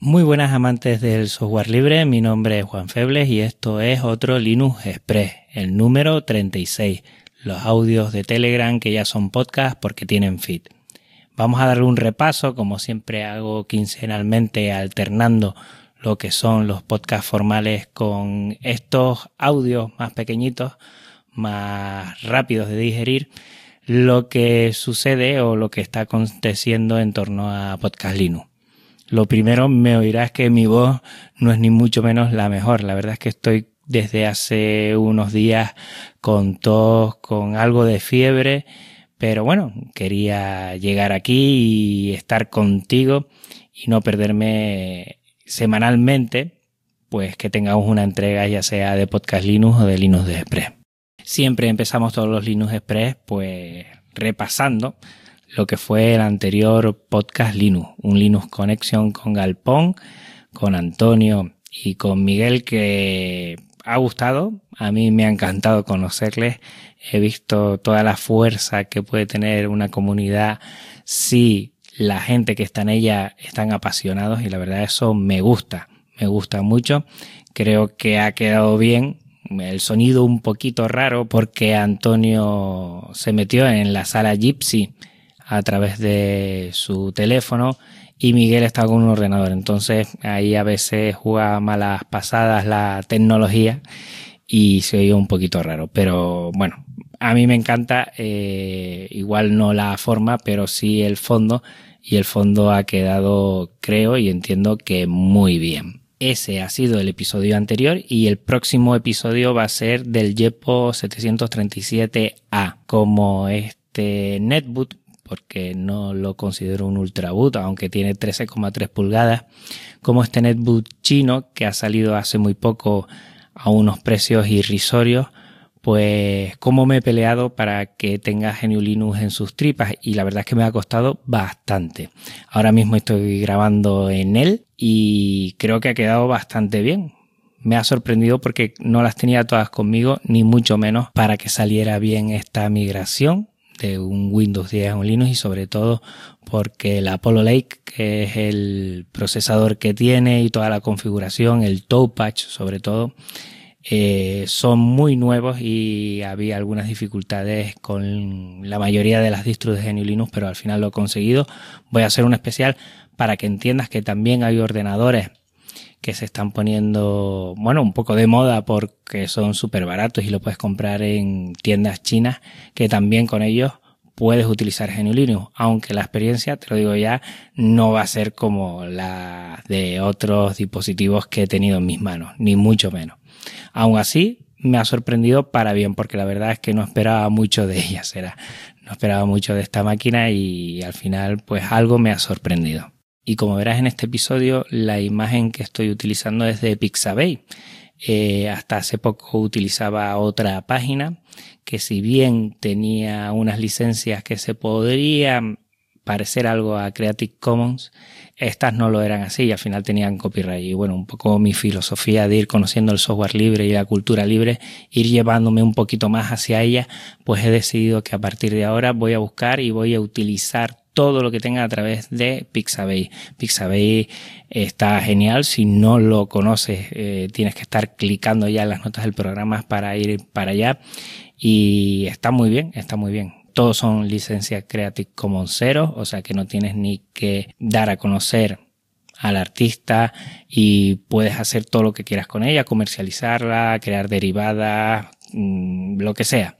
Muy buenas amantes del software libre, mi nombre es Juan Febles y esto es otro Linux Express, el número 36, los audios de Telegram que ya son podcast porque tienen feed. Vamos a darle un repaso, como siempre hago quincenalmente, alternando lo que son los podcasts formales con estos audios más pequeñitos, más rápidos de digerir, lo que sucede o lo que está aconteciendo en torno a Podcast Linux. Lo primero me oirás que mi voz no es ni mucho menos la mejor. La verdad es que estoy desde hace unos días con tos, con algo de fiebre, pero bueno, quería llegar aquí y estar contigo y no perderme semanalmente, pues que tengamos una entrega ya sea de Podcast Linux o de Linux de Express. Siempre empezamos todos los Linux Express pues repasando lo que fue el anterior podcast Linux, un Linux Connection con Galpón, con Antonio y con Miguel que ha gustado, a mí me ha encantado conocerles, he visto toda la fuerza que puede tener una comunidad si la gente que está en ella están apasionados y la verdad eso me gusta, me gusta mucho, creo que ha quedado bien, el sonido un poquito raro porque Antonio se metió en la sala Gypsy a través de su teléfono y Miguel está con un ordenador. Entonces ahí a veces juega malas pasadas la tecnología y se oye un poquito raro. Pero bueno, a mí me encanta, eh, igual no la forma, pero sí el fondo y el fondo ha quedado, creo y entiendo que muy bien. Ese ha sido el episodio anterior y el próximo episodio va a ser del Yepo 737A. Como este netboot porque no lo considero un ultraboot, aunque tiene 13,3 pulgadas, como este netbook chino que ha salido hace muy poco a unos precios irrisorios, pues cómo me he peleado para que tenga GNU Linux en sus tripas y la verdad es que me ha costado bastante. Ahora mismo estoy grabando en él y creo que ha quedado bastante bien. Me ha sorprendido porque no las tenía todas conmigo, ni mucho menos para que saliera bien esta migración de un Windows 10 a un Linux y sobre todo porque el Apollo Lake, que es el procesador que tiene y toda la configuración, el Topatch sobre todo, eh, son muy nuevos y había algunas dificultades con la mayoría de las distros de Linux, pero al final lo he conseguido. Voy a hacer un especial para que entiendas que también hay ordenadores que se están poniendo, bueno, un poco de moda porque son súper baratos y lo puedes comprar en tiendas chinas que también con ellos puedes utilizar GNU Linux, aunque la experiencia, te lo digo ya, no va a ser como la de otros dispositivos que he tenido en mis manos, ni mucho menos. Aún así, me ha sorprendido para bien, porque la verdad es que no esperaba mucho de ella, será, no esperaba mucho de esta máquina y al final, pues algo me ha sorprendido. Y como verás en este episodio, la imagen que estoy utilizando es de Pixabay. Eh, hasta hace poco utilizaba otra página que si bien tenía unas licencias que se podrían parecer algo a Creative Commons, estas no lo eran así y al final tenían copyright. Y bueno, un poco mi filosofía de ir conociendo el software libre y la cultura libre, ir llevándome un poquito más hacia ella, pues he decidido que a partir de ahora voy a buscar y voy a utilizar todo lo que tenga a través de Pixabay. Pixabay está genial. Si no lo conoces, eh, tienes que estar clicando ya en las notas del programa para ir para allá. Y está muy bien, está muy bien. Todos son licencias Creative Commons cero, o sea que no tienes ni que dar a conocer al artista y puedes hacer todo lo que quieras con ella, comercializarla, crear derivadas, mm, lo que sea.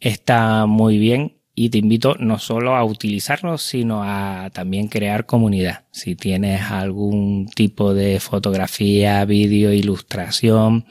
Está muy bien y te invito no solo a utilizarlo, sino a también crear comunidad. Si tienes algún tipo de fotografía, vídeo, ilustración,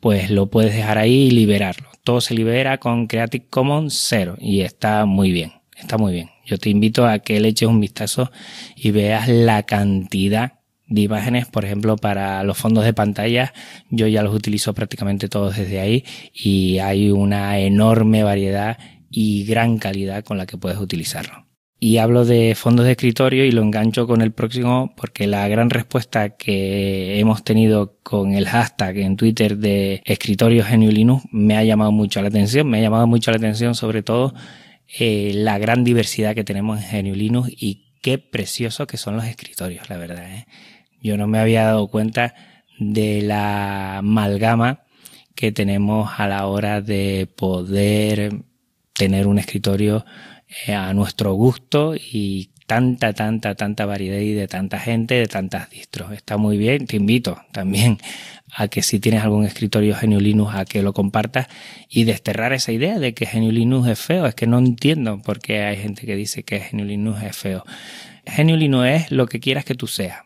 pues lo puedes dejar ahí y liberarlo. Todo se libera con Creative Commons cero y está muy bien, está muy bien. Yo te invito a que le eches un vistazo y veas la cantidad de imágenes, por ejemplo, para los fondos de pantalla, yo ya los utilizo prácticamente todos desde ahí y hay una enorme variedad y gran calidad con la que puedes utilizarlo. Y hablo de fondos de escritorio y lo engancho con el próximo porque la gran respuesta que hemos tenido con el hashtag en Twitter de escritorio GNU Linux me ha llamado mucho la atención. Me ha llamado mucho la atención sobre todo eh, la gran diversidad que tenemos en GNU Linux y qué precioso que son los escritorios, la verdad. ¿eh? Yo no me había dado cuenta de la amalgama que tenemos a la hora de poder tener un escritorio eh, a nuestro gusto y tanta, tanta, tanta variedad y de tanta gente, de tantas distros. Está muy bien. Te invito también a que si tienes algún escritorio GNU Linux a que lo compartas y desterrar esa idea de que GNU Linux es feo. Es que no entiendo por qué hay gente que dice que GNU Linux es feo. GNU Linux es lo que quieras que tú seas.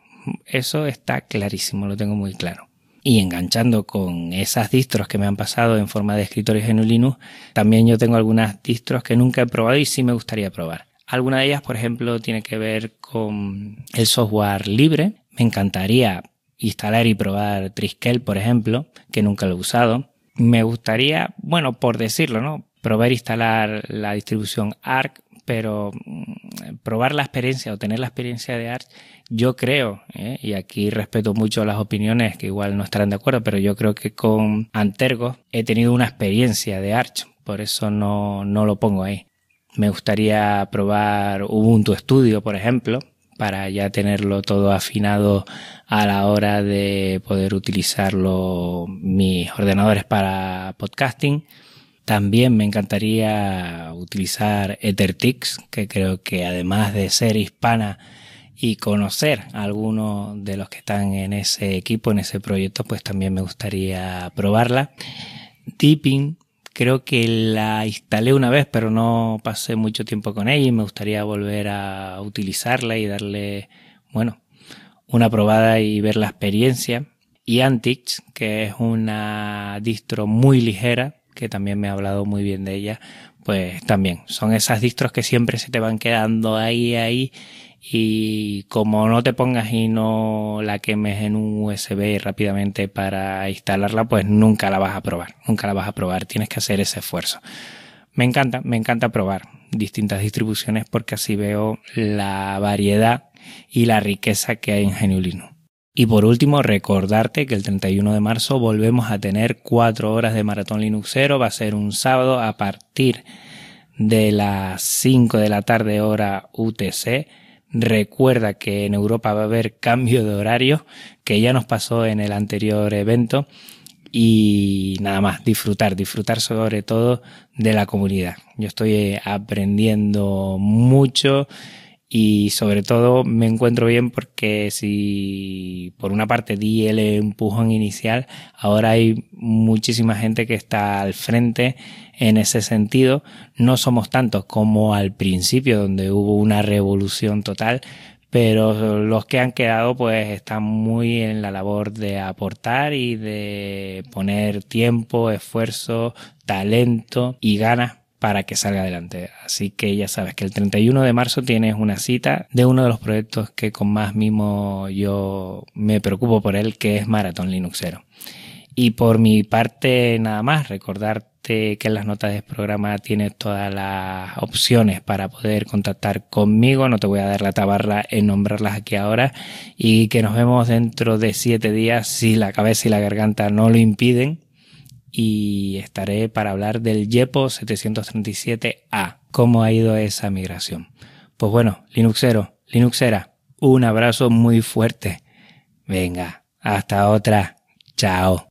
Eso está clarísimo, lo tengo muy claro. Y enganchando con esas distros que me han pasado en forma de escritorio GNU Linux, también yo tengo algunas distros que nunca he probado y sí me gustaría probar. Alguna de ellas, por ejemplo, tiene que ver con el software libre. Me encantaría instalar y probar Triskel, por ejemplo, que nunca lo he usado. Me gustaría, bueno, por decirlo, ¿no? Probar instalar la distribución ARC, pero mm, probar la experiencia o tener la experiencia de ARC, yo creo, ¿eh? y aquí respeto mucho las opiniones que igual no estarán de acuerdo, pero yo creo que con Antergo he tenido una experiencia de Arch, por eso no, no lo pongo ahí. Me gustaría probar Ubuntu Studio, por ejemplo, para ya tenerlo todo afinado a la hora de poder utilizarlo mis ordenadores para podcasting. También me encantaría utilizar EtherTix, que creo que además de ser hispana y conocer a algunos de los que están en ese equipo, en ese proyecto, pues también me gustaría probarla. Deepin, creo que la instalé una vez, pero no pasé mucho tiempo con ella y me gustaría volver a utilizarla y darle, bueno, una probada y ver la experiencia. Y Antix, que es una distro muy ligera, que también me ha hablado muy bien de ella, pues también son esas distros que siempre se te van quedando ahí, ahí, y como no te pongas y no la quemes en un USB rápidamente para instalarla, pues nunca la vas a probar, nunca la vas a probar, tienes que hacer ese esfuerzo. Me encanta, me encanta probar distintas distribuciones porque así veo la variedad y la riqueza que hay en GNU Linux. Y por último, recordarte que el 31 de marzo volvemos a tener cuatro horas de Maratón Linuxero. Va a ser un sábado a partir de las 5 de la tarde hora UTC. Recuerda que en Europa va a haber cambio de horario, que ya nos pasó en el anterior evento. Y nada más, disfrutar, disfrutar sobre todo de la comunidad. Yo estoy aprendiendo mucho y sobre todo me encuentro bien porque si por una parte di el empujón inicial, ahora hay muchísima gente que está al frente en ese sentido. No somos tantos como al principio donde hubo una revolución total, pero los que han quedado pues están muy en la labor de aportar y de poner tiempo, esfuerzo, talento y ganas para que salga adelante. Así que ya sabes que el 31 de marzo tienes una cita de uno de los proyectos que con más mimo yo me preocupo por él, que es Marathon Linuxero. Y por mi parte, nada más, recordarte que en las notas del programa tienes todas las opciones para poder contactar conmigo. No te voy a dar la tabarra en nombrarlas aquí ahora. Y que nos vemos dentro de siete días si la cabeza y la garganta no lo impiden y estaré para hablar del YEPO 737A, cómo ha ido esa migración. Pues bueno, Linuxero, Linuxera, un abrazo muy fuerte. Venga, hasta otra. Chao.